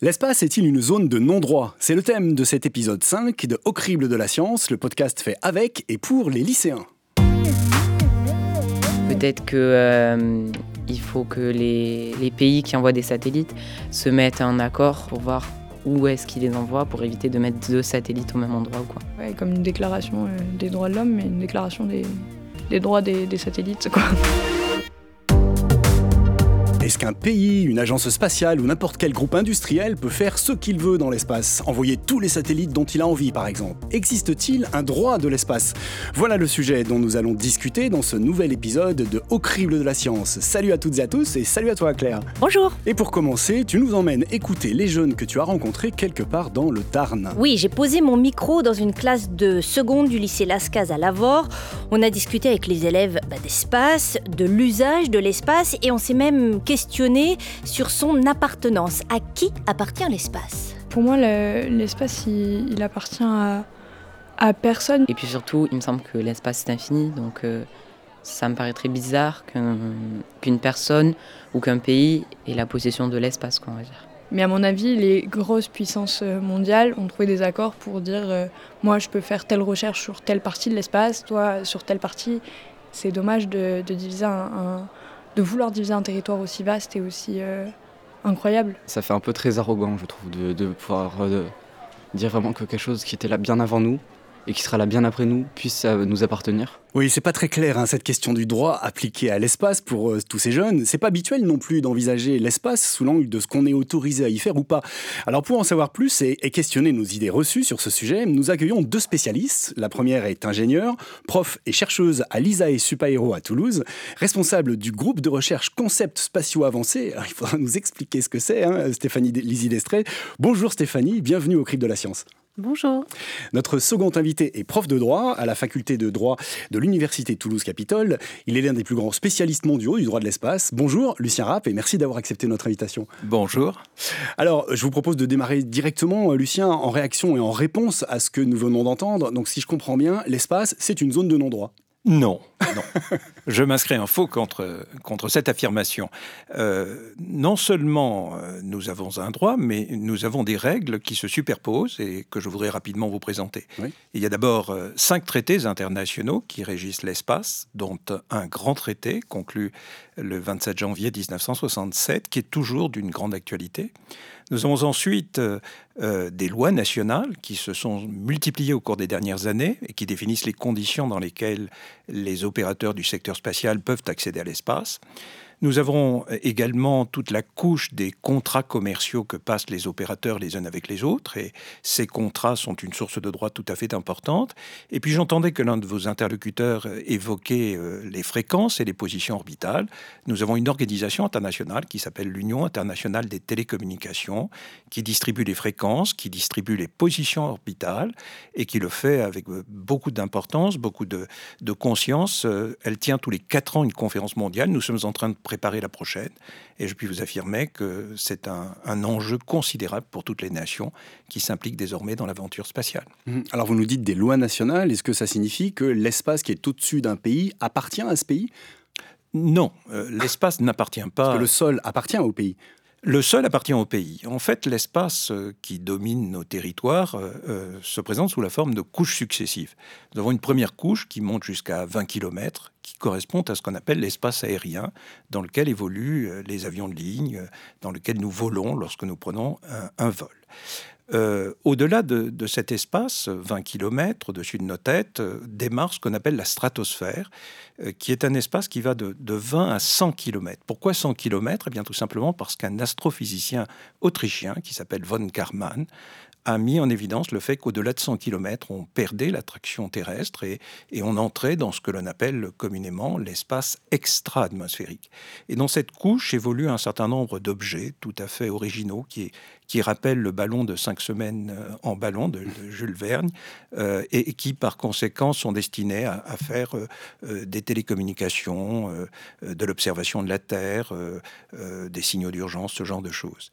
L'espace est-il une zone de non-droit? C'est le thème de cet épisode 5 de Au crible de la science, le podcast fait avec et pour les lycéens. Peut-être que euh, il faut que les, les pays qui envoient des satellites se mettent en accord pour voir où est-ce qu'ils les envoient pour éviter de mettre deux satellites au même endroit ou quoi. Ouais, comme une déclaration euh, des droits de l'homme, mais une déclaration des, des droits des, des satellites. Quoi. Est-ce qu'un pays, une agence spatiale ou n'importe quel groupe industriel peut faire ce qu'il veut dans l'espace? Envoyer tous les satellites dont il a envie, par exemple Existe-t-il un droit de l'espace? Voilà le sujet dont nous allons discuter dans ce nouvel épisode de Au crible de la science. Salut à toutes et à tous et salut à toi Claire. Bonjour. Et pour commencer, tu nous emmènes écouter les jeunes que tu as rencontrés quelque part dans le Tarn. Oui, j'ai posé mon micro dans une classe de seconde du lycée Lascaz à Lavore. On a discuté avec les élèves bah, d'espace, de l'usage de l'espace et on s'est même questionné sur son appartenance. À qui appartient l'espace? Pour moi, le- l'espace, il, il appartient à, à personne. Et puis surtout, il me semble que l'espace est infini, donc euh, ça me paraît très bizarre qu'un- qu'une personne ou qu'un pays ait la possession de l'espace, quoi, on va dire. Mais à mon avis, les grosses puissances euh, mondiales ont trouvé des accords pour dire euh, moi, je peux faire telle recherche sur telle partie de l'espace, toi sur telle partie. C'est dommage de, de diviser un, un- de vouloir diviser un territoire aussi vaste et aussi euh, incroyable. Ça fait un peu très arrogant, je trouve, de, pouvoir euh, dire vraiment que quelque chose qui était là bien avant nous et qui sera là bien après nous puisse euh, nous appartenir. Oui, c'est pas très clair hein, cette question du droit appliqué à l'espace pour euh, tous ces jeunes. C'est pas habituel non plus d'envisager l'espace sous l'angle de ce qu'on est autorisé à y faire ou pas. Alors pour en savoir plus et, et questionner nos idées reçues sur ce sujet, nous accueillons deux spécialistes. La première est ingénieure, prof et chercheuse à l'ISAE Supaéro à Toulouse, responsable du groupe de recherche concepts spatiaux avancés. Alors, il faudra nous expliquer ce que c'est, hein, Stéphanie Lizzy Destré. Bonjour Stéphanie, bienvenue au Crible de la Science. Bonjour. Notre second invité est prof de droit à la faculté de droit de l'Université Toulouse-Capitole. Il est l'un des plus grands spécialistes mondiaux du droit de l'espace. Bonjour Lucien Rapp et merci d'avoir accepté notre invitation. Bonjour. Alors, je vous propose de démarrer directement, euh, Lucien, en réaction et en réponse à ce que nous venons d'entendre. Donc, si je comprends bien, l'espace, c'est une zone de non-droit. Non, non. Je m'inscris en faux contre, contre cette affirmation. Euh, non seulement euh, nous avons un droit, mais nous avons des règles qui se superposent et que je voudrais rapidement vous présenter. Oui. Il y a d'abord euh, cinq traités internationaux qui régissent l'espace, dont un grand traité conclu le 27 janvier 1967, qui est toujours d'une grande actualité. Nous avons ensuite euh, euh, des lois nationales qui se sont multipliées au cours des dernières années et qui définissent les conditions dans lesquelles les opérateurs du secteur spatial peuvent accéder à l'espace. Nous avons également toute la couche des contrats commerciaux que passent les opérateurs les uns avec les autres, et ces contrats sont une source de droit tout à fait importante. Et puis j'entendais que l'un de vos interlocuteurs évoquait euh, les fréquences et les positions orbitales. Nous avons une organisation internationale qui s'appelle l'Union internationale des télécommunications, qui distribue les fréquences, qui distribue les positions orbitales, et qui le fait avec euh, beaucoup d'importance, beaucoup de, conscience. Euh, Elle tient tous les quatre ans une conférence mondiale. Nous sommes en train de préparer la prochaine. Et je puis vous affirmer que c'est un, un enjeu considérable pour toutes les nations qui s'impliquent désormais dans l'aventure spatiale. Mhm. Alors, vous nous dites des lois nationales. Est-ce que ça signifie que l'espace qui est au-dessus d'un pays appartient à ce pays? Non, euh, l'espace n'appartient pas. Parce que le sol appartient au pays. Le sol appartient au pays. En fait, l'espace euh, qui domine nos territoires euh, se présente sous la forme de couches successives. Nous avons une première couche qui monte jusqu'à 20 km, qui correspond à ce qu'on appelle l'espace aérien, dans lequel évoluent euh, les avions de ligne, euh, dans lequel nous volons lorsque nous prenons un, vol. Euh, Au-delà de, cet espace, 20 km au-dessus de nos têtes, démarre ce qu'on appelle la stratosphère, qui est un espace qui va de, de 20 à 100 km. Pourquoi 100 km Eh bien tout simplement parce qu'un astrophysicien autrichien qui s'appelle von Karman a mis en évidence le fait qu'au-delà de 100 km, on perdait l'attraction terrestre et, et on entrait dans ce que l'on appelle communément l'espace extra-atmosphérique. Et dans cette couche évoluent un certain nombre d'objets tout à fait originaux qui, qui rappellent le ballon de cinq semaines euh, en ballon de, Jules Verne euh, et, qui par conséquent sont destinés à, faire euh, des télécommunications, de l'observation de la Terre, des signaux d'urgence, ce genre de choses.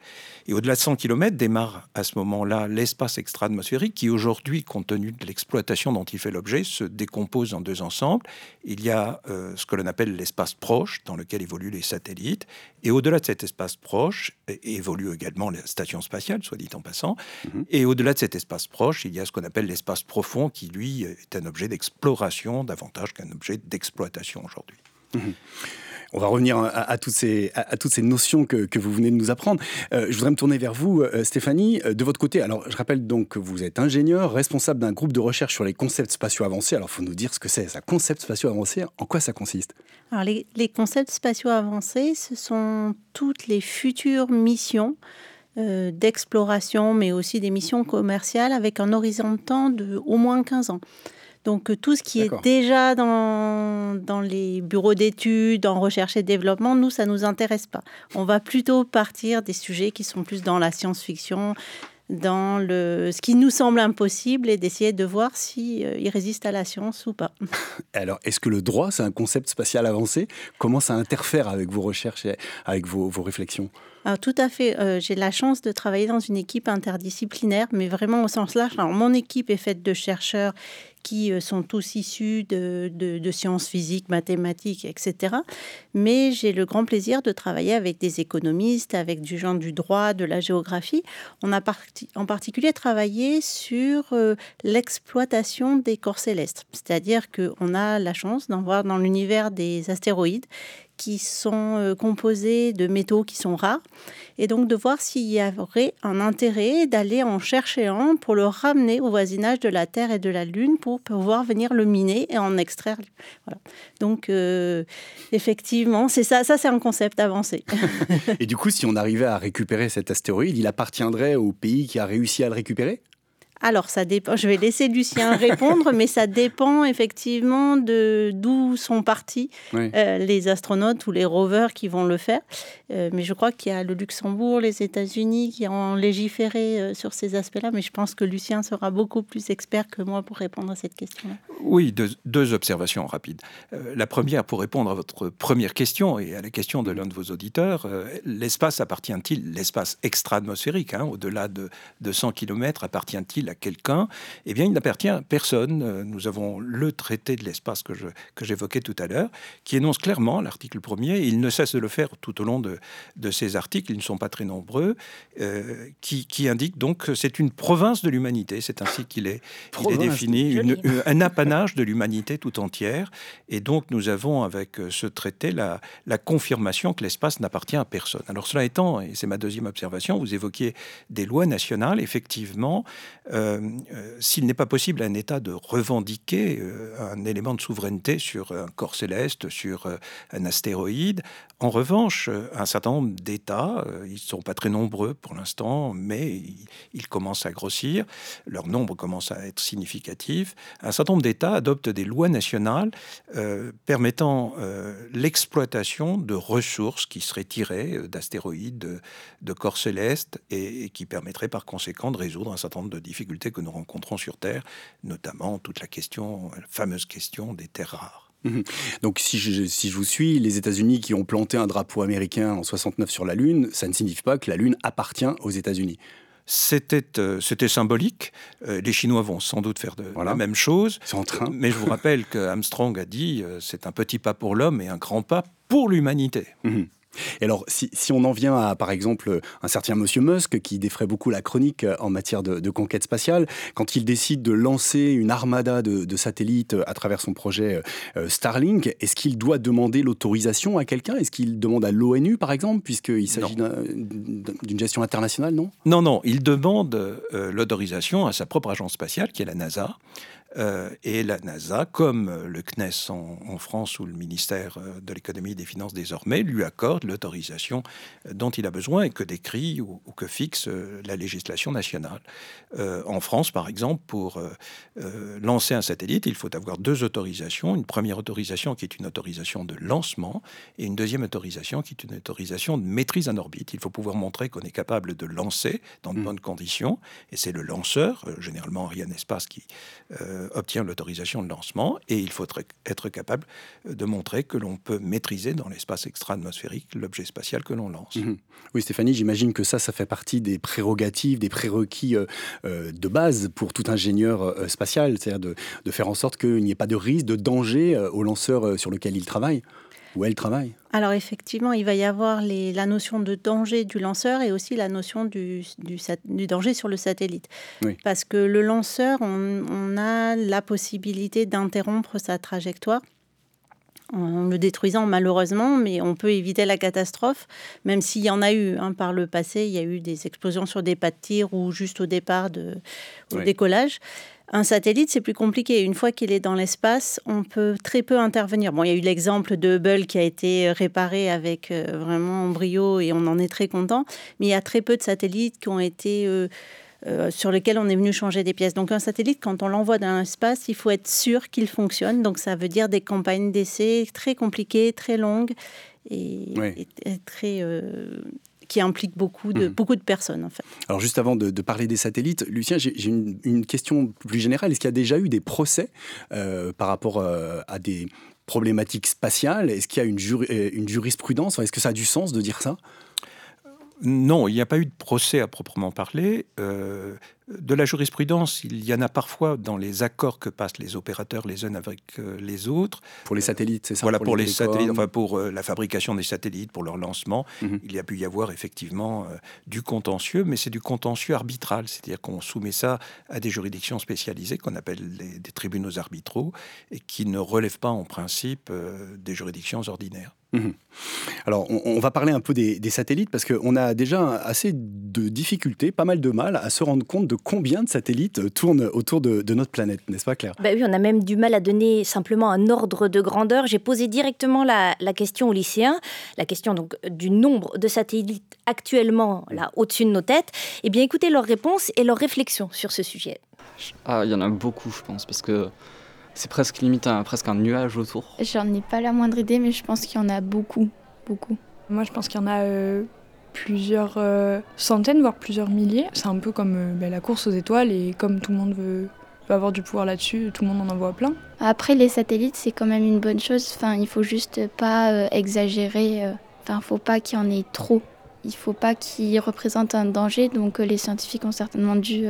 Et au-delà de 100 km démarre à ce moment-là l'espace l'espace extra-atmosphérique qui aujourd'hui, compte tenu de l'exploitation dont il fait l'objet, se décompose en deux ensembles. Il y a euh, ce que l'on appelle l'espace proche, dans lequel évoluent les satellites, et au-delà de cet espace proche évolue également la station spatiale, soit dit en passant, mhm. et au-delà de cet espace proche, il y a ce qu'on appelle l'espace profond, qui lui est un objet d'exploration davantage qu'un objet d'exploitation aujourd'hui. Mhm. On va revenir à, toutes, ces, notions que, vous venez de nous apprendre. Euh, je voudrais me tourner vers vous, euh, Stéphanie. Euh, de votre côté, alors je rappelle donc que vous êtes ingénieur, responsable d'un groupe de recherche sur les concepts spatiaux avancés. Alors il faut nous dire ce que c'est, ça, concept spatiaux avancés, en quoi ça consiste? Alors les, les, concepts spatiaux avancés, ce sont toutes les futures missions d'exploration, mais aussi des missions commerciales avec un horizon de temps de au moins 15 ans. Donc euh, tout ce qui est déjà dans, dans les bureaux d'études, en recherche et développement, nous, ça ne nous intéresse pas. On va plutôt partir des sujets qui sont plus dans la science-fiction, dans le, ce qui nous semble impossible et d'essayer de voir s'il si, euh, résiste à la science ou pas. Alors, est-ce que le droit, c'est un concept spatial avancé? Comment ça interfère avec vos recherches et avec vos, vos réflexions? Tout à fait. Euh, j'ai la chance de travailler dans une équipe interdisciplinaire, mais vraiment au sens large. Alors, mon équipe est faite de chercheurs qui euh, sont tous issus de, de, sciences physiques, mathématiques, etc. Mais j'ai le grand plaisir de travailler avec des économistes, avec du genre du droit, de la géographie. On a en particulier travaillé sur euh, l'exploitation des corps célestes, c'est-à-dire qu'on a la chance d'en voir dans l'univers des astéroïdes qui sont euh, composés de métaux qui sont rares, et donc de voir s'il y aurait un intérêt d'aller en chercher un pour le ramener au voisinage de la Terre et de la Lune pour pouvoir venir le miner et en extraire. Voilà. Donc euh, effectivement, c'est ça, ça c'est un concept avancé. et du coup, si on arrivait à récupérer cet astéroïde, il appartiendrait au pays qui a réussi à le récupérer? Alors, ça dépend. Je vais laisser Lucien répondre, mais ça dépend effectivement de d'où sont partis euh, les astronautes ou les rovers qui vont le faire. Euh, mais je crois qu'il y a le Luxembourg, les États-Unis qui ont légiféré euh, sur ces aspects-là. Mais je pense que Lucien sera beaucoup plus expert que moi pour répondre à cette question-là. Oui, deux, observations rapides. la première, pour répondre à votre première question et à la question de l'un de vos auditeurs, l'espace appartient-il, l'espace extra-atmosphérique, hein, au-delà de, de 100 km, appartient-il à quelqu'un, eh bien, il n'appartient à personne. Euh, nous avons le traité de l'espace que, je, que j'évoquais tout à l'heure, qui énonce clairement, l'article premier, il ne cesse de le faire tout au long de, de ces articles, ils ne sont pas très nombreux, euh, qui, qui indique donc que c'est une province de l'humanité, c'est ainsi qu'il est, il est défini, euh, un apanage de l'humanité tout entière. Et donc, nous avons avec ce traité la, la confirmation que l'espace n'appartient à personne. Alors, cela étant, et c'est ma deuxième observation, vous évoquiez des lois nationales, effectivement, s'il n'est pas possible à un État de revendiquer euh, un élément de souveraineté sur un corps céleste, sur un astéroïde, en revanche, un certain nombre d'États, ils ne sont pas très nombreux pour l'instant, mais ils, commencent à grossir, leur nombre commence à être significatif, un certain nombre d'États adoptent des lois nationales permettant l'exploitation de ressources qui seraient tirées d'astéroïdes, de, corps célestes, et, et qui permettraient par conséquent de résoudre un certain nombre de difficultés que nous rencontrons sur Terre, notamment toute la question, la fameuse question des terres rares. Mhm. Donc si je, si je vous suis, les États-Unis qui ont planté un drapeau américain en 69 sur la Lune, ça ne signifie pas que la Lune appartient aux États-Unis. C'était, euh, c'était symbolique. Euh, les Chinois vont sans doute faire de, la même chose. C'est en train. Mais je vous rappelle que Armstrong a dit euh, c'est un petit pas pour l'homme et un grand pas pour l'humanité. Mhm. Et alors, si, on en vient à, par exemple, un certain Monsieur Musk, qui défrait beaucoup la chronique euh, en matière de, conquête spatiale, quand il décide de lancer une armada de, satellites euh, à travers son projet euh, Starlink, est-ce qu'il doit demander l'autorisation à quelqu'un? Est-ce qu'il demande à l'ONU, par exemple, puisqu'il s'agit d'une gestion internationale, non? Non, non, il demande l'autorisation à sa propre agence spatiale, qui est la NASA. Euh, et la NASA, comme le CNES en, France ou le ministère euh, de l'économie et des finances désormais, lui accorde l'autorisation euh, dont il a besoin et que décrit ou, que fixe la législation nationale. en France, par exemple, pour lancer un satellite, il faut avoir deux autorisations. Une première autorisation qui est une autorisation de lancement et une deuxième autorisation qui est une autorisation de maîtrise en orbite. Il faut pouvoir montrer qu'on est capable de lancer dans de mmh. bonnes conditions et c'est le lanceur, généralement Ariane Espace, qui obtient l'autorisation de lancement et il faut être capable de montrer que l'on peut maîtriser dans l'espace extra-atmosphérique l'objet spatial que l'on lance. Mhm. Oui, Stéphanie, j'imagine que ça, ça fait partie des prérogatives, des prérequis de base pour tout ingénieur spatial, c'est-à-dire de, faire en sorte qu'il n'y ait pas de risque, de danger au lanceur sur lequel il travaille. Où elle travaille Alors effectivement, il va y avoir la notion de danger du lanceur et aussi la notion du, danger sur le satellite. Parce que le lanceur, on, a la possibilité d'interrompre sa trajectoire en le détruisant malheureusement, mais on peut éviter la catastrophe, même s'il y en a eu hein, par le passé, il y a eu des explosions sur des pas de tir ou juste au départ, de, au décollage. Un satellite, c'est plus compliqué. Une fois qu'il est dans l'espace, on peut très peu intervenir. Bon, il y a eu l'exemple de Hubble qui a été réparé avec euh, vraiment brio et on en est très content. Mais il y a très peu de satellites qui ont été euh, euh, sur lesquels on est venu changer des pièces. Donc un satellite, quand on l'envoie dans l'espace, il faut être sûr qu'il fonctionne. Donc ça veut dire des campagnes d'essai très compliquées, très longues et, très qui implique beaucoup de, mhm. beaucoup de personnes. En fait. Alors juste avant de, parler des satellites, Lucien, j'ai une, question plus générale. Est-ce qu'il y a déjà eu des procès euh, par rapport euh, à des problématiques spatiales? Est-ce qu'il y a une, euh, une jurisprudence? Est-ce que ça a du sens de dire ça? Non, il n'y a pas eu de procès à proprement parler. Euh, de la jurisprudence, il y en a parfois dans les accords que passent les opérateurs les uns avec euh, les autres. Pour les satellites, c'est ça Voilà, pour, les, satellites, enfin pour euh, la fabrication des satellites, pour leur lancement, mhm. il y a pu y avoir effectivement du contentieux, mais c'est du contentieux arbitral, c'est-à-dire qu'on soumet ça à des juridictions spécialisées qu'on appelle des tribunaux arbitraux et qui ne relèvent pas en principe des juridictions ordinaires. Mhm. Alors, on, va parler un peu des, satellites parce qu'on a déjà assez de difficultés, pas mal de mal à se rendre compte de combien de satellites tournent autour de, notre planète, n'est-ce pas Claire? Bah Oui, on a même du mal à donner simplement un ordre de grandeur. J'ai posé directement la, question aux lycéens, la question donc du nombre de satellites actuellement là au-dessus de nos têtes. Eh bien, écoutez leurs réponses et leurs réflexions sur ce sujet. Ah, il y en a beaucoup, je pense, parce que c'est presque limite un, presque un nuage autour. J'en ai pas la moindre idée, mais je pense qu'il y en a beaucoup, beaucoup. Moi, je pense qu'il y en a euh, plusieurs euh, centaines, voire plusieurs milliers. C'est un peu comme euh, ben, la course aux étoiles, et comme tout le monde veut, avoir du pouvoir là-dessus, tout le monde en envoie plein. Après, les satellites, c'est quand même une bonne chose. Enfin, il faut juste pas exagérer. Enfin, faut pas qu'il y en ait trop. Il faut pas qu'ils représentent un danger. Donc, les scientifiques ont certainement dû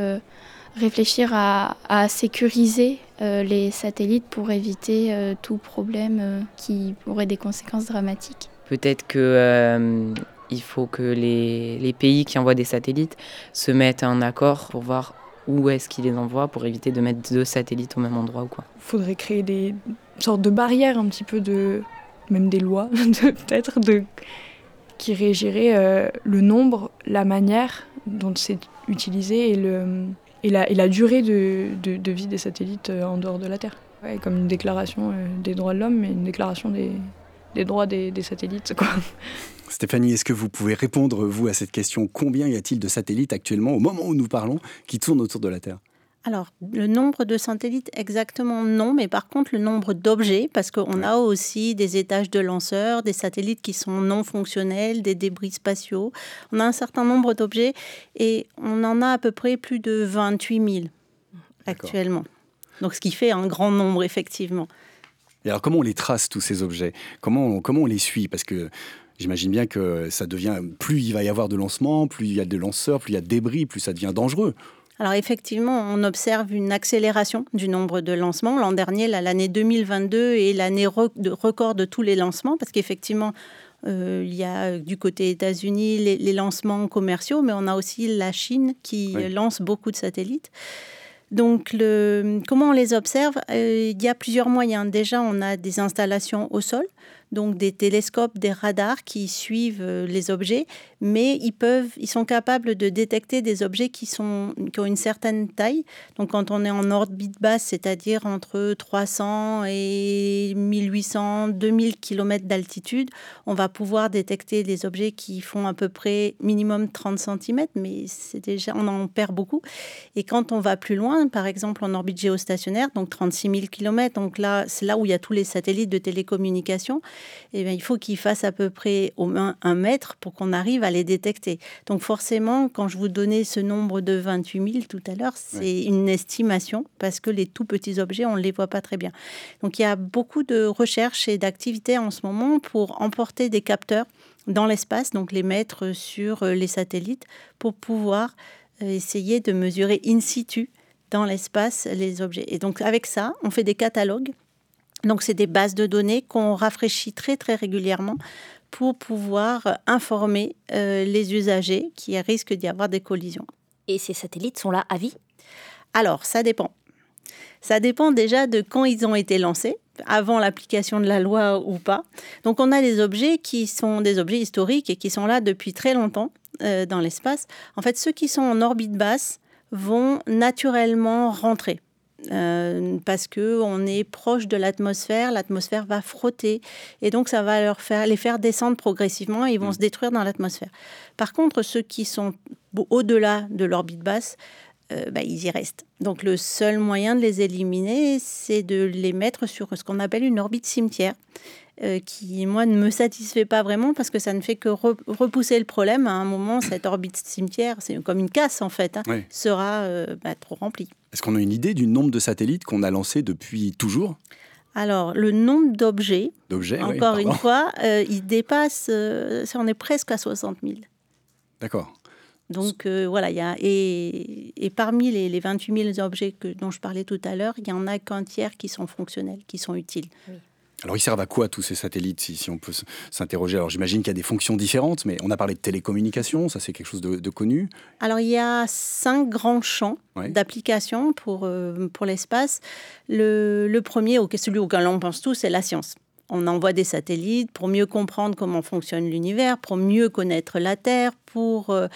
réfléchir à, sécuriser euh, les satellites pour éviter euh, tout problème euh, qui aurait des conséquences dramatiques. Peut-être que il faut que les, les, pays qui envoient des satellites se mettent en accord pour voir où est-ce qu'ils les envoient pour éviter de mettre deux satellites au même endroit ou quoi. Il faudrait créer des sortes de barrières un petit peu de même des lois peut-être de qui régiraient le nombre, la manière dont c'est utilisé et le et la, durée de, vie des satellites euh, en dehors de la Terre. comme une déclaration euh, des droits de l'homme, mais une déclaration des, droits des, satellites. Stéphanie, est-ce que vous pouvez répondre, vous, à cette question? Combien y a-t-il de satellites actuellement, au moment où nous parlons, qui tournent autour de la Terre? Alors, le nombre de satellites, exactement non, mais par contre, le nombre d'objets, parce qu'on a aussi des étages de lanceurs, des satellites qui sont non fonctionnels, des débris spatiaux. On a un certain nombre d'objets et on en a à peu près plus de 28 000 actuellement. Donc, ce qui fait un grand nombre, effectivement. Et alors, comment on les trace, tous ces objets? Comment on, comment on les suit? Parce que J'imagine bien que ça devient, plus il va y avoir de lancements, plus il y a de lanceurs, plus il y a de débris, plus ça devient dangereux. Alors effectivement, on observe une accélération du nombre de lancements. L'an dernier, l'année 2022 est l'année record de tous les lancements parce qu'effectivement, euh, il y a euh, du côté États-Unis les, lancements commerciaux, mais on a aussi la Chine qui lance beaucoup de satellites. Donc, le, comment on les observe? Euh, Il y a plusieurs moyens. Déjà, on a des installations au sol donc des télescopes, des radars qui suivent euh, les objets, mais ils peuvent, ils sont capables de détecter des objets qui sont qui ont une certaine taille. Donc quand on est en orbite basse, c'est-à-dire entre 300 et 1800, 2000 km d'altitude, on va pouvoir détecter des objets qui font à peu près minimum 30 cm, mais c'est déjà on en perd beaucoup. Et quand on va plus loin, par exemple en orbite géostationnaire, donc 36 000 km, donc là c'est là où il y a tous les satellites de télécommunication eh bien, il faut qu'ils fassent à peu près au moins un mètre pour qu'on arrive à les détecter. Donc forcément, quand je vous donnais ce nombre de 28 000 tout à l'heure, c'est une estimation parce que les tout petits objets, on ne les voit pas très bien. Donc il y a beaucoup de recherches et d'activités en ce moment pour emporter des capteurs dans l'espace, donc les mettre sur euh, les satellites pour pouvoir euh, essayer de mesurer in situ dans l'espace les objets. Et donc avec ça, on fait des catalogues. Donc c'est des bases de données qu'on rafraîchit très très régulièrement pour pouvoir informer euh, les usagers qui risquent d'y avoir des collisions. Et ces satellites sont là à vie? Alors ça dépend. Ça dépend déjà de quand ils ont été lancés avant l'application de la loi ou pas. Donc on a des objets qui sont des objets historiques et qui sont là depuis très longtemps euh, dans l'espace. En fait, ceux qui sont en orbite basse vont naturellement rentrer. Euh, parce que on est proche de l'atmosphère, l'atmosphère va frotter et donc ça va leur faire, les faire descendre progressivement et ils vont mmh. se détruire dans l'atmosphère. Par contre, ceux qui sont au-delà de l'orbite basse euh, bah, ils y restent. Donc le seul moyen de les éliminer, c'est de les mettre sur ce qu'on appelle une orbite cimetière, euh, qui, moi, ne me satisfait pas vraiment parce que ça ne fait que repousser le problème. À un moment, cette orbite cimetière, c'est comme une casse en fait, hein, sera euh, bah, trop remplie. Est-ce qu'on a une idée du nombre de satellites qu'on a lancés depuis toujours? Alors, le nombre d'objets, encore une fois, il dépasse, on est presque à 60 000. D'accord. Donc euh, voilà, il y a, et, et parmi les, les, 28 000 objets que, dont je parlais tout à l'heure, il y en a qu'un tiers qui sont fonctionnels, qui sont utiles. Alors, ils servent à quoi tous ces satellites, si, si on peut s'interroger? Alors, j'imagine qu'il y a des fonctions différentes, mais on a parlé de télécommunications, ça c'est quelque chose de, connu. Alors, il y a cinq grands champs d'application pour, euh, pour l'espace. Le, le, premier, celui auquel on pense tous, c'est la science on envoie des satellites pour mieux comprendre comment fonctionne l'univers, pour mieux connaître la Terre, pour, euh,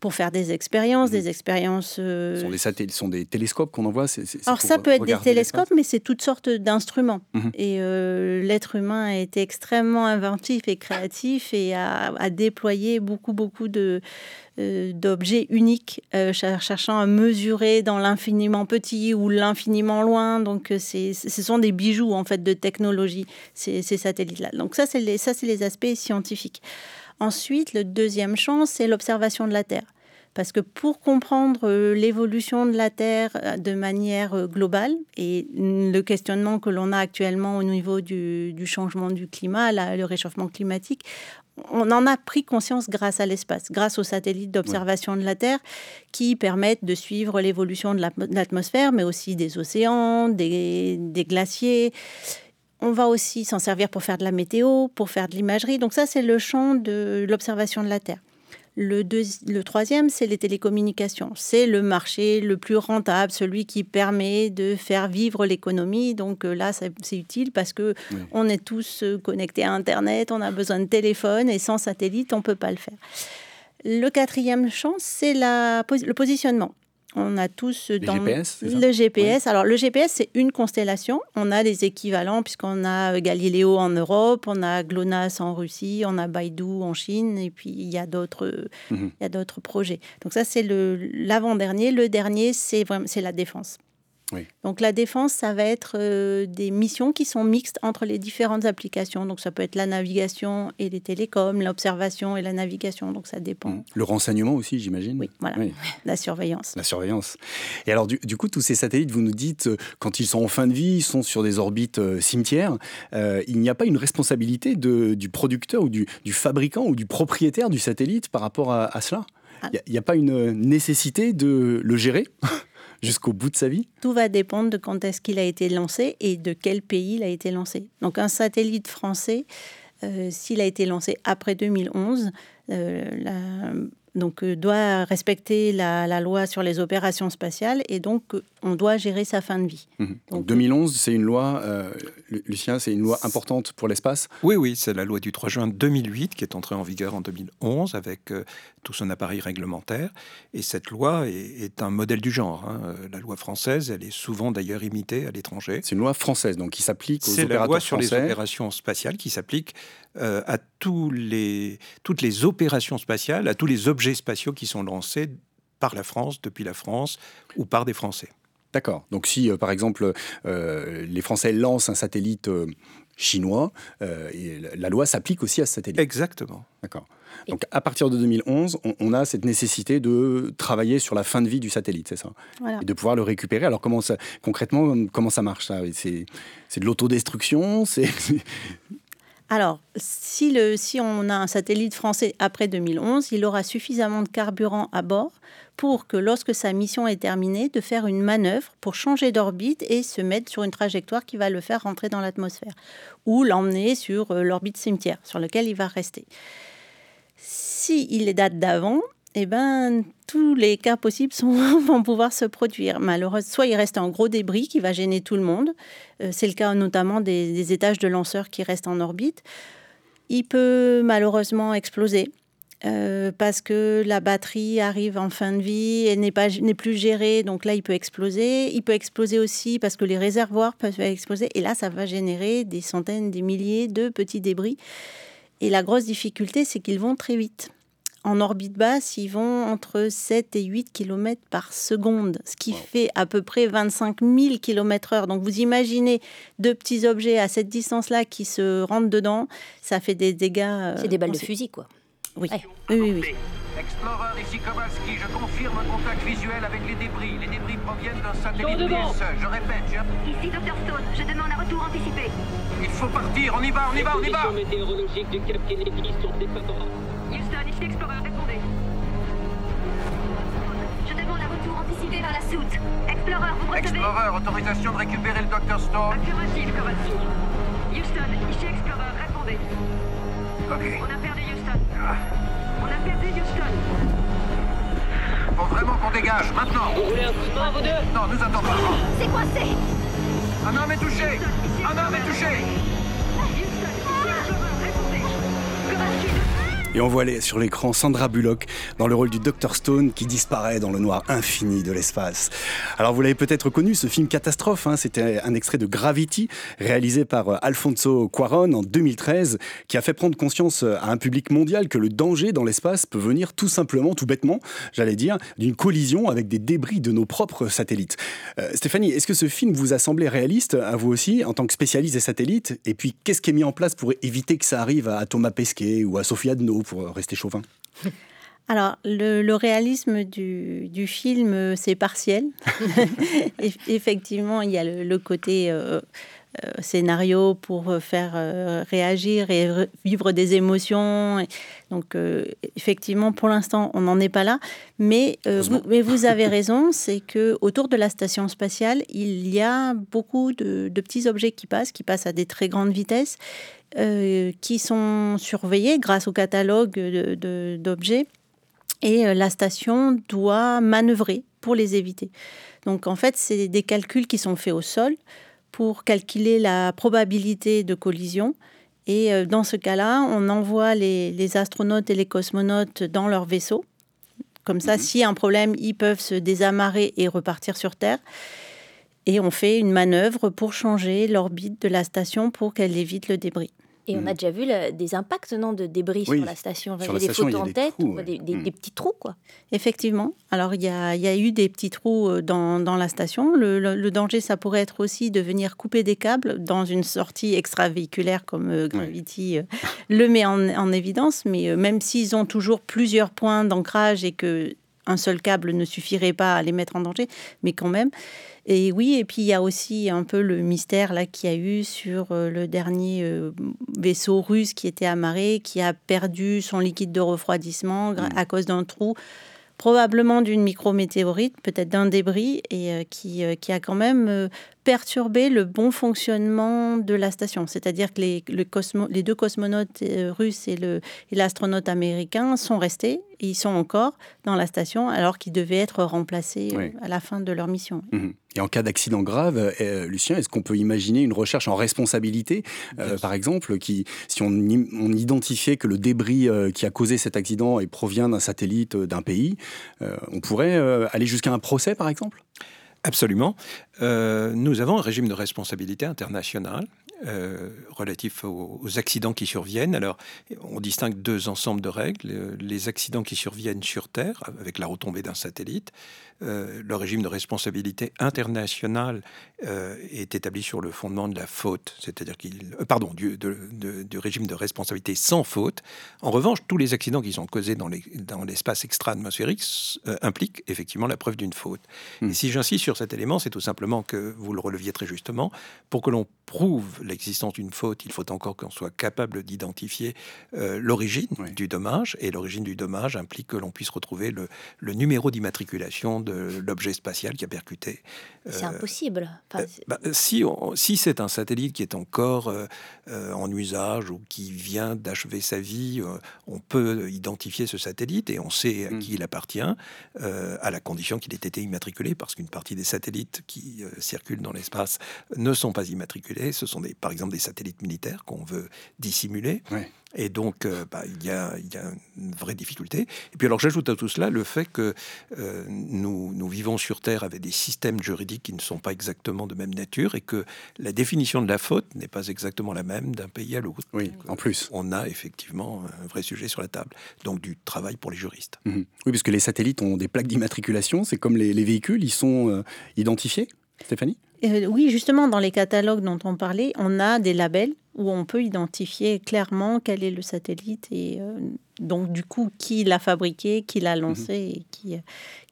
pour faire des expériences, des mmh. expériences... Euh, ce sont des satellites, sont des télescopes qu'on envoie Alors ça peut être des télescopes, mais c'est toutes sortes d'instruments. Mmh. Et euh, l'être humain a été extrêmement inventif et créatif et a, a déployé beaucoup, beaucoup de, d'objets uniques, cherchant à mesurer dans l'infiniment petit ou l'infiniment loin. Donc, ce sont des bijoux en fait de technologie, ces, ces satellites-là. Donc ça, c'est les, ça, c'est les aspects scientifiques. Ensuite, le deuxième champ, c'est l'observation de la Terre. Parce que pour comprendre euh, l'évolution de la Terre euh, de manière euh, globale et le questionnement que l'on a actuellement au niveau du, changement du climat, le réchauffement climatique, on en a pris conscience grâce à l'espace, grâce aux satellites d'observation de la Terre qui permettent de suivre l'évolution de l'atmosphère, mais aussi des océans, des glaciers. On va aussi s'en servir pour faire de la météo, pour faire de l'imagerie. Donc ça, c'est le champ de l'observation de la Terre. Le, le troisième, c'est les télécommunications. C'est le marché le plus rentable, celui qui permet de faire vivre l'économie. Donc euh, là, c'est utile parce que on est tous euh, connectés à Internet, on a besoin de téléphone et sans satellite, on peut pas le faire. Le quatrième champ, c'est le positionnement. On a tous dans GPS, le GPS. Alors le GPS c'est une constellation. On a des équivalents puisqu'on a euh, Galileo en Europe, on a GLONASS en Russie, on a Baidu en Chine et puis il y a d'autres mhm. il y a d'autres projets. Donc ça c'est l'avant-dernier. Le dernier c'est c'est la défense. Donc la défense, ça va être euh, des missions qui sont mixtes entre les différentes applications. Donc ça peut être la navigation et les télécoms, l'observation et la navigation. Donc ça dépend. Mmh. Le renseignement aussi, j'imagine. Oui, voilà. La surveillance. La surveillance. Et alors du, coup, tous ces satellites, vous nous dites, euh, quand ils sont en fin de vie, ils sont sur des orbites euh, cimetières. il n'y a pas une responsabilité de, du producteur ou du, fabricant ou du propriétaire du satellite par rapport à, à cela? Ah. Il n'y a, pas une nécessité de le gérer? jusqu'au bout de sa vie Tout va dépendre de quand est-ce qu'il a été lancé et de quel pays il a été lancé. Donc un satellite français, euh, s'il a été lancé après 2011, euh, la, donc euh, doit respecter la, loi sur les opérations spatiales et donc euh, on doit gérer sa fin de vie. Mhm. Donc, 2011, c'est une loi, euh, Lucien, c'est une loi importante pour l'espace? Oui, oui, c'est la loi du 3 juin 2008 qui est entrée en vigueur en 2011 avec tout son appareil réglementaire. Et cette loi est, un modèle du genre. Hein. La loi française, elle est souvent d'ailleurs imitée à l'étranger. C'est une loi française, donc qui s'applique aux opérateurs C'est la loi sur les opérations spatiales qui s'applique à tous les, toutes les opérations spatiales, à tous les objets spatiaux qui sont lancés par la France, depuis la France, ou par des Français. D'accord. Donc si, euh, par exemple, euh, les Français lancent un satellite euh, chinois. et la loi s'applique aussi à ce satellite. Exactement. D'accord. Donc à partir de 2011, on, a cette nécessité de travailler sur la fin de vie du satellite, c'est ça? Et de pouvoir le récupérer. Alors comment ça, concrètement, comment ça marche ça? C'est de l'autodestruction? C'est alors, si, on a un satellite français après 2011, il aura suffisamment de carburant à bord pour que lorsque sa mission est terminée, de faire une manœuvre pour changer d'orbite et se mettre sur une trajectoire qui va le faire rentrer dans l'atmosphère ou l'emmener sur euh, l'orbite cimetière sur laquelle il va rester. Si il est date d'avant, eh ben, tous les cas possibles vont pouvoir se produire. Malheureusement, soit il reste un gros débris qui va gêner tout le monde. Euh, c'est le cas notamment des, étages de lanceurs qui restent en orbite. Il peut malheureusement exploser. Euh, parce que la batterie arrive en fin de vie et n'est n'est plus gérée, donc là il peut exploser. Il peut exploser aussi parce que les réservoirs peuvent exploser et là ça va générer des centaines, des milliers de petits débris. Et la grosse difficulté, c'est qu'ils vont très vite en orbite basse, ils vont entre 7 et 8 km par seconde, ce qui fait à peu près 25 000 km heure. Donc vous imaginez deux petits objets à cette distance-là qui se rentrent dedans, ça fait des dégâts. Euh, C'est des balles de fusil, quoi. Oui. oui, oui, oui. Explorer, ici Kowalski, je confirme un contact visuel avec les débris. Les débris proviennent d'un satellite DSE. Je répète, je... Ici Dr Stone, je demande un retour anticipé. Il faut partir, on y va, on y va, on y va météorologiques du Cap Kennedy sont défavorables. Houston, ici Explorer, répondez. Je demande un retour anticipé vers la soute. Explorer, vous recevez Explorer, autorisation de récupérer le Dr Stone. Affirmative, Kowalski. Houston, ici Explorer, répondez. Ok. On a perdu Houston. Ah. On a perdu Houston. Faut vraiment qu'on dégage, maintenant. Vous voulez un coup de main, vous deux Non, nous attendons. C'est coincé Un homme est touché Un homme est touché Houston, ici Explorer, répondez. Kowalski, et on voit sur l'écran Sandra Bullock dans le rôle du Dr Stone qui disparaît dans le noir infini de l'espace. Alors vous l'avez peut-être connu, ce film catastrophe, hein, c'était un extrait de Gravity réalisé par euh, Alfonso Cuaron en 2013 qui a fait prendre conscience euh, à un public mondial que le danger dans l'espace peut venir tout simplement, tout bêtement, j'allais dire, d'une collision avec des débris de nos propres satellites. Euh, Stéphanie, est-ce que ce film vous a semblé réaliste à vous aussi en tant que spécialiste des satellites? Et puis qu'est-ce qui est mis en place pour éviter que ça arrive à Thomas Pesquet ou à Sophia Pour rester chauvin alors, le, réalisme du, film, c'est partiel. Effectivement, il y a le, côté euh, euh, scénario pour faire euh, réagir et vivre des émotions. Donc, effectivement, pour l'instant, on n'en est pas là. Mais, vous, mais vous avez raison, c'est que autour de la station spatiale, il y a beaucoup de, de petits objets qui passent, qui passent à des très grandes vitesses euh, qui sont surveillés grâce au catalogue d'objets. Et euh, la station doit manœuvrer pour les éviter. Donc en fait, c'est des calculs qui sont faits au sol pour calculer la probabilité de collision. Et euh, dans ce cas-là, on envoie les, astronautes et les cosmonautes dans leur vaisseau. Comme ça, mhm. s'il y a un problème, ils peuvent se désamarrer et repartir sur Terre. Et on fait une manœuvre pour changer l'orbite de la station pour qu'elle évite le débris. Et on a mm. déjà vu des impacts non, de débris sur la station. J'ai des photos en tête, mm. des, petits trous. quoi. Effectivement. Alors, il y a, eu des petits trous euh, dans, la station. Le, danger, ça pourrait être aussi de venir couper des câbles dans une sortie extravéhiculaire comme euh, Gravity euh, le met en, évidence. Mais même s'ils ont toujours plusieurs points d'ancrage et que un seul câble ne suffirait pas à les mettre en danger, mais quand même. Et oui, et puis il y a aussi un peu le mystère là qu'il y a eu sur euh, le dernier euh, vaisseau russe qui était amarré, qui a perdu son liquide de refroidissement mmh. à cause d'un trou probablement d'une micrométéorite, peut-être d'un débris, et euh, qui, qui, a quand même perturbé le bon fonctionnement de la station. C'est-à-dire que les, le cosmo, les deux cosmonautes russes et l'astronaute américain sont restés, et ils sont encore dans la station, alors qu'ils devaient être remplacés à la fin de leur mission. Mmh. Et en cas d'accident grave, euh, Lucien, est-ce qu'on peut imaginer une recherche en responsabilité, euh, par exemple, qui, si on, on, identifiait que le débris euh, qui a causé cet accident et provient d'un satellite d'un pays, on pourrait aller jusqu'à un procès, par exemple? Absolument. nous avons un régime de responsabilité internationale euh, relatif aux, accidents qui surviennent. Alors, on distingue deux ensembles de règles. Les accidents qui surviennent sur Terre, avec la retombée d'un satellite, euh, le régime de responsabilité internationale euh, est établi sur le fondement de la faute, c'est-à-dire qu'il, euh, pardon, du, du, régime de responsabilité sans faute. En revanche, tous les accidents qui sont causés dans, les, dans l'espace extra-atmosphérique impliquent effectivement la preuve d'une faute. Hmm. Et si j'insiste sur cet élément, c'est tout simplement que vous le releviez très justement, pour que l'on prouve l'existence d'une faute, il faut encore qu'on soit capable d'identifier l'origine du dommage, et l'origine du dommage implique que l'on puisse retrouver le, le numéro d'immatriculation de l'objet spatial qui a percuté. C'est euh, impossible. Euh, bah, si si c'est un satellite qui est encore euh, en usage ou qui vient d'achever sa vie, on peut identifier ce satellite et on sait à hmm. qui il appartient, à la condition qu'il ait été immatriculé, parce qu'une partie des satellites qui circulent dans l'espace ne sont pas immatriculés. Ce sont des, par exemple des satellites militaires qu'on veut dissimuler. Et donc, euh, bah, il, y a, une vraie difficulté. Et puis alors, j'ajoute à tout cela le fait que euh, nous, nous, vivons sur Terre avec des systèmes juridiques qui ne sont pas exactement de même nature et que la définition de la faute n'est pas exactement la même d'un pays à l'autre. Oui, en plus. On a effectivement un vrai sujet sur la table. Donc, du travail pour les juristes. Mhm. Oui, parce que les satellites ont des plaques d'immatriculation. C'est comme les, véhicules, ils sont euh, identifiés, Stéphanie? Oui, justement, dans les catalogues dont on parlait, on a des labels où on peut identifier clairement quel est le satellite et euh, donc du coup qui l'a fabriqué, qui l'a lancé mhm. et qui,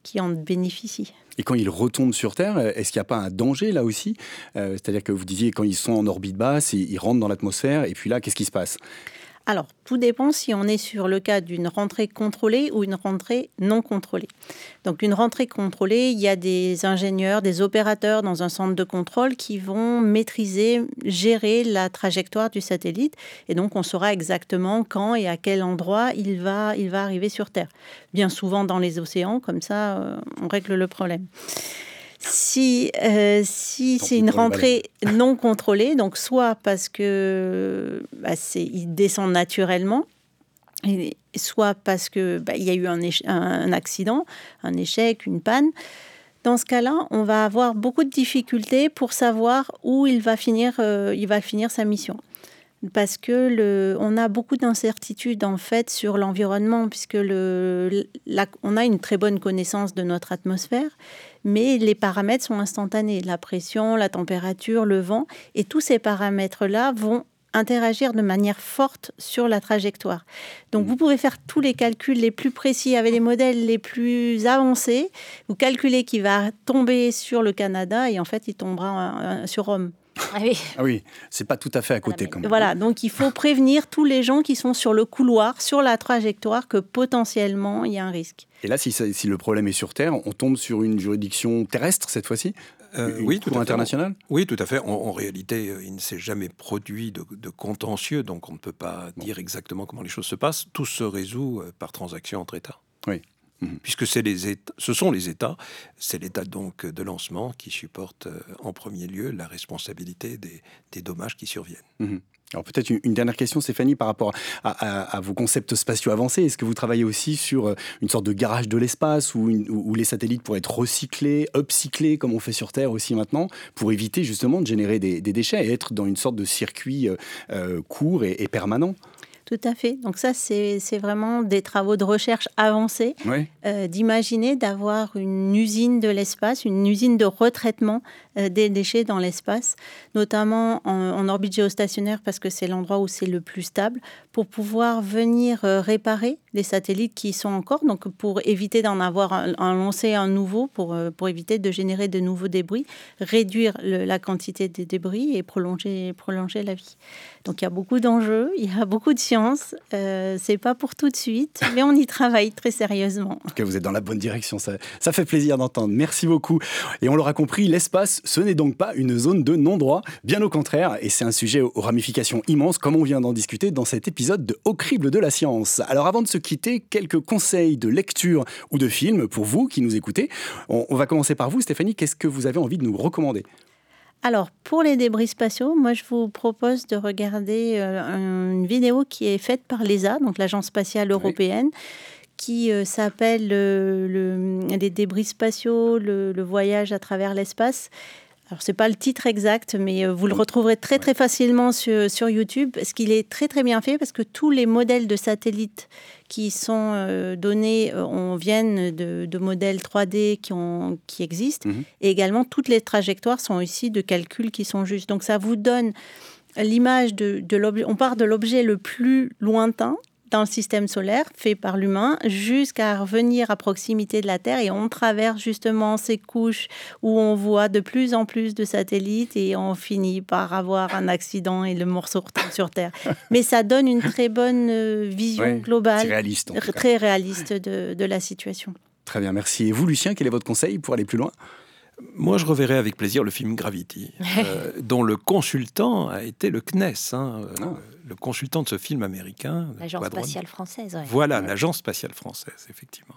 qui en bénéficie. Et quand ils retombent sur Terre, est-ce qu'il n'y a pas un danger là aussi? Euh, C'est-à-dire que vous disiez quand ils sont en orbite basse, ils rentrent dans l'atmosphère et puis là, qu'est-ce qui se passe? Alors, tout dépend si on est sur le cas d'une rentrée contrôlée ou une rentrée non contrôlée. Donc, une rentrée contrôlée, il y a des ingénieurs, des opérateurs dans un centre de contrôle qui vont maîtriser, gérer la trajectoire du satellite. Et donc, on saura exactement quand et à quel endroit il va, il va arriver sur Terre. Bien souvent dans les océans, comme ça, euh, on règle le problème. Si, euh, si c'est une rentrée non contrôlée, donc soit parce que bah, il descend naturellement, soit parce que bah, il y a eu un, un, accident, un échec, une panne. Dans ce cas-là, on va avoir beaucoup de difficultés pour savoir où il va finir, euh, il va finir sa mission. Parce que le, on a beaucoup d'incertitudes en fait sur l'environnement puisque le, on a une très bonne connaissance de notre atmosphère, mais les paramètres sont instantanés, la pression, la température, le vent, et tous ces paramètres-là vont interagir de manière forte sur la trajectoire. Donc mmh. vous pouvez faire tous les calculs les plus précis avec les modèles les plus avancés. Vous calculez qu'il va tomber sur le Canada et en fait il tombera sur Rome. Ah oui, ah oui c'est pas tout à fait à côté quand même. Voilà, donc il faut prévenir tous les gens qui sont sur le couloir, sur la trajectoire, que potentiellement il y a un risque. Et là, si, si le problème est sur Terre, on tombe sur une juridiction terrestre cette fois-ci? Euh, oui, tout international Oui, tout à fait. En, réalité, euh, il ne s'est jamais produit de, contentieux, donc on ne peut pas dire exactement comment les choses se passent. Tout se résout euh, par transaction entre États. Oui. Mhm. Puisque c'est les États, ce sont les États, c'est l'État donc de lancement qui supporte euh, en premier lieu la responsabilité des, dommages qui surviennent. Mhm. Alors peut-être une, dernière question, Stéphanie, par rapport à, vos concepts spatiaux avancés. Est-ce que vous travaillez aussi sur euh, une sorte de garage de l'espace où, où, les satellites pourraient être recyclés, upcyclés, comme on fait sur Terre aussi maintenant, pour éviter justement de générer des, déchets et être dans une sorte de circuit euh, court et permanent? Tout à fait. Donc ça, c'est vraiment des travaux de recherche avancés, euh, d'imaginer d'avoir une usine de l'espace, une usine de retraitement euh, des déchets dans l'espace, notamment en, orbite géostationnaire parce que c'est l'endroit où c'est le plus stable, pour pouvoir venir euh, réparer les satellites qui sont encore, donc pour éviter d'en avoir un, lancé un nouveau, pour, pour éviter de générer de nouveaux débris, réduire la quantité des débris et prolonger, prolonger la vie. Donc il y a beaucoup d'enjeux, il y a beaucoup de science. Euh, c'est pas pour tout de suite, mais on y travaille très sérieusement. En vous êtes dans la bonne direction. Ça, ça fait plaisir d'entendre. Merci beaucoup. Et on l'aura compris, l'espace, ce n'est donc pas une zone de non-droit. Bien au contraire. Et c'est un sujet aux ramifications immenses, comme on vient d'en discuter dans cet épisode de Au crible de la science. Alors avant de se quitter, quelques conseils de lecture ou de film pour vous qui nous écoutez. on va commencer par vous, Stéphanie. Qu'est-ce que vous avez envie de nous recommander? Alors, pour les débris spatiaux, moi, je vous propose de regarder euh, une vidéo qui est faite par l'ESA, donc l'Agence spatiale européenne, qui euh, s'appelle euh, Les débris spatiaux, le, voyage à travers l'espace. Alors, c'est pas le titre exact, mais euh, vous le retrouverez très, très facilement sur, sur YouTube, parce qu'il est très, très bien fait, parce que tous les modèles de satellites qui sont euh, donnés euh, on viennent de, de, modèles 3D qui, ont, qui existent, Mhm. et également toutes les trajectoires sont ici de calculs qui sont justes. Donc, ça vous donne l'image de, de l'objet. On part de l'objet le plus lointain dans le système solaire fait par l'humain jusqu'à revenir à proximité de la Terre et on traverse justement ces couches où on voit de plus en plus de satellites et on finit par avoir un accident et le morceau retombe sur Terre. Mais ça donne une très bonne euh, vision Ouais, globale, réaliste, très réaliste de, de la situation. Très bien, merci. Et vous, Lucien, quel est votre conseil pour aller plus loin? Moi, je reverrai avec plaisir le film Gravity, euh, dont le consultant a été le CNES, hein, euh, Ah. le consultant de ce film américain. L'agence Quadron. spatiale française. ouais. Voilà, l'agence spatiale française, effectivement.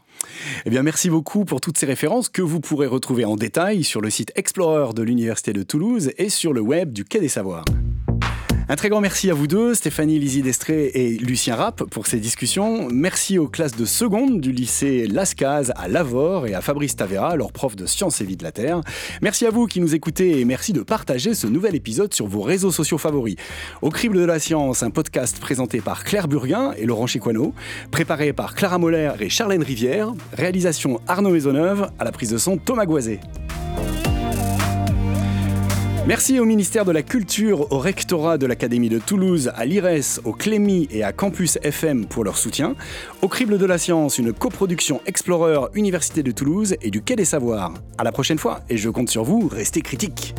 Eh bien, merci beaucoup pour toutes ces références que vous pourrez retrouver en détail sur le site Explorer de l'Université de Toulouse et sur le web du Quai des Savoirs. Un très grand merci à vous deux, Stéphanie Lizzie Destré et Lucien Rapp, pour ces discussions. Merci aux classes de seconde du lycée Lascaz à Lavore et à Fabrice Tavera, leur prof de sciences et vie de la Terre. Merci à vous qui nous écoutez et merci de partager ce nouvel épisode sur vos réseaux sociaux favoris. Au Crible de la Science, un podcast présenté par Claire Burguin et Laurent Chiquano, préparé par Clara Moller et Charlène Rivière, réalisation Arnaud Maisonneuve, à la prise de son Thomas Goiset. Merci au ministère de la Culture, au rectorat de l'Académie de Toulouse, à l'IRES, au Clémy et à Campus FM pour leur soutien. Au Crible de la Science, une coproduction Explorer Université de Toulouse et du Quai des Savoirs. À la prochaine fois et je compte sur vous, restez critiques.